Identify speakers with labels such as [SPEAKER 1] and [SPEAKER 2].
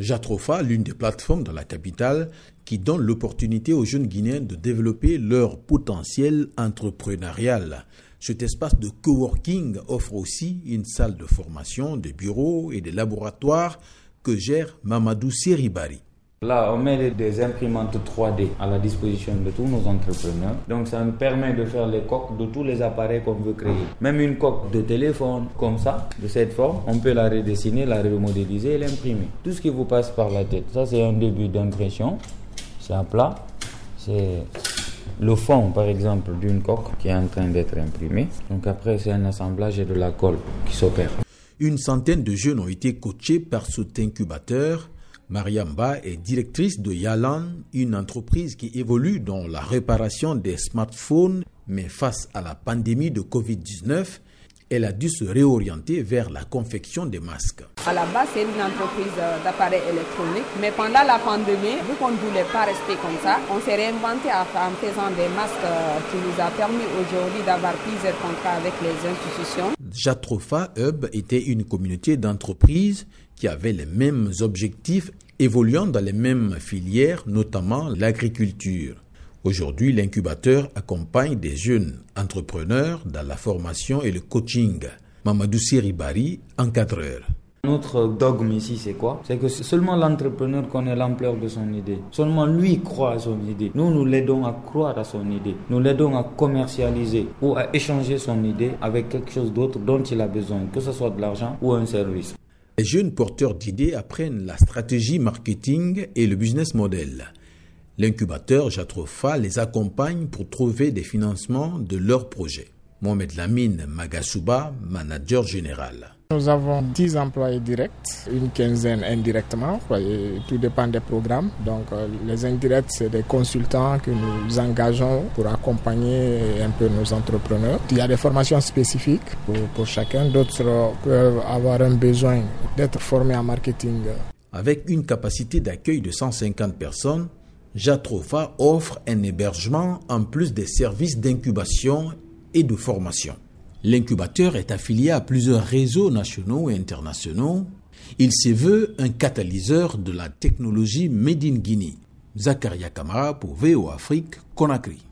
[SPEAKER 1] Jatrofa, l'une des plateformes dans la capitale, qui donne l'opportunité aux jeunes Guinéens de développer leur potentiel entrepreneurial. Cet espace de coworking offre aussi une salle de formation, des bureaux et des laboratoires que gère Mamadou Seribari.
[SPEAKER 2] Là, on met des imprimantes 3D à la disposition de tous nos entrepreneurs. Donc, ça nous permet de faire les coques de tous les appareils qu'on veut créer. Même une coque de téléphone, comme ça, de cette forme, on peut la redessiner, la remodéliser et l'imprimer. Tout ce qui vous passe par la tête. Ça, c'est un début d'impression. C'est un plat. C'est le fond, par exemple, d'une coque qui est en train d'être imprimée. Donc, après, c'est un assemblage et de la colle qui s'opère.
[SPEAKER 1] Une centaine de jeunes ont été coachés par cet incubateur Mariamba est directrice de Yalan, une entreprise qui évolue dans la réparation des smartphones, mais face à la pandémie de Covid-19, elle a dû se réorienter vers la confection des masques.
[SPEAKER 3] À la base, c'est une entreprise d'appareils électroniques, mais pendant la pandémie, vu qu'on ne voulait pas rester comme ça, on s'est réinventé en faisant des masques qui nous a permis aujourd'hui d'avoir plusieurs contrats avec les institutions.
[SPEAKER 1] Jatrofa Hub était une communauté d'entreprises qui avaient les mêmes objectifs évoluant dans les mêmes filières, notamment l'agriculture. Aujourd'hui, l'incubateur accompagne des jeunes entrepreneurs dans la formation et le coaching. Mamadou Siribari, encadreur.
[SPEAKER 2] Notre dogme ici, c'est quoi? C'est que seulement l'entrepreneur connaît l'ampleur de son idée. Seulement lui croit à son idée. Nous, nous l'aidons à croire à son idée. Nous l'aidons à commercialiser ou à échanger son idée avec quelque chose d'autre dont il a besoin, que ce soit de l'argent ou un service.
[SPEAKER 1] Les jeunes porteurs d'idées apprennent la stratégie marketing et le business model. L'incubateur Jatrofa les accompagne pour trouver des financements de leurs projets. Mohamed Lamine Magasuba, manager général.
[SPEAKER 4] Nous avons 10 employés directs, une quinzaine indirectement, tout dépend des programmes. Donc euh, les indirects, c'est des consultants que nous engageons pour accompagner un peu nos entrepreneurs. Il y a des formations spécifiques pour, pour chacun, d'autres peuvent avoir un besoin d'être formés en marketing.
[SPEAKER 1] Avec une capacité d'accueil de 150 personnes, Jatrofa offre un hébergement en plus des services d'incubation et de formation. L'incubateur est affilié à plusieurs réseaux nationaux et internationaux. Il se veut un catalyseur de la technologie Made in Guinea. Zakaria Kamara pour VO Afrique, Conakry.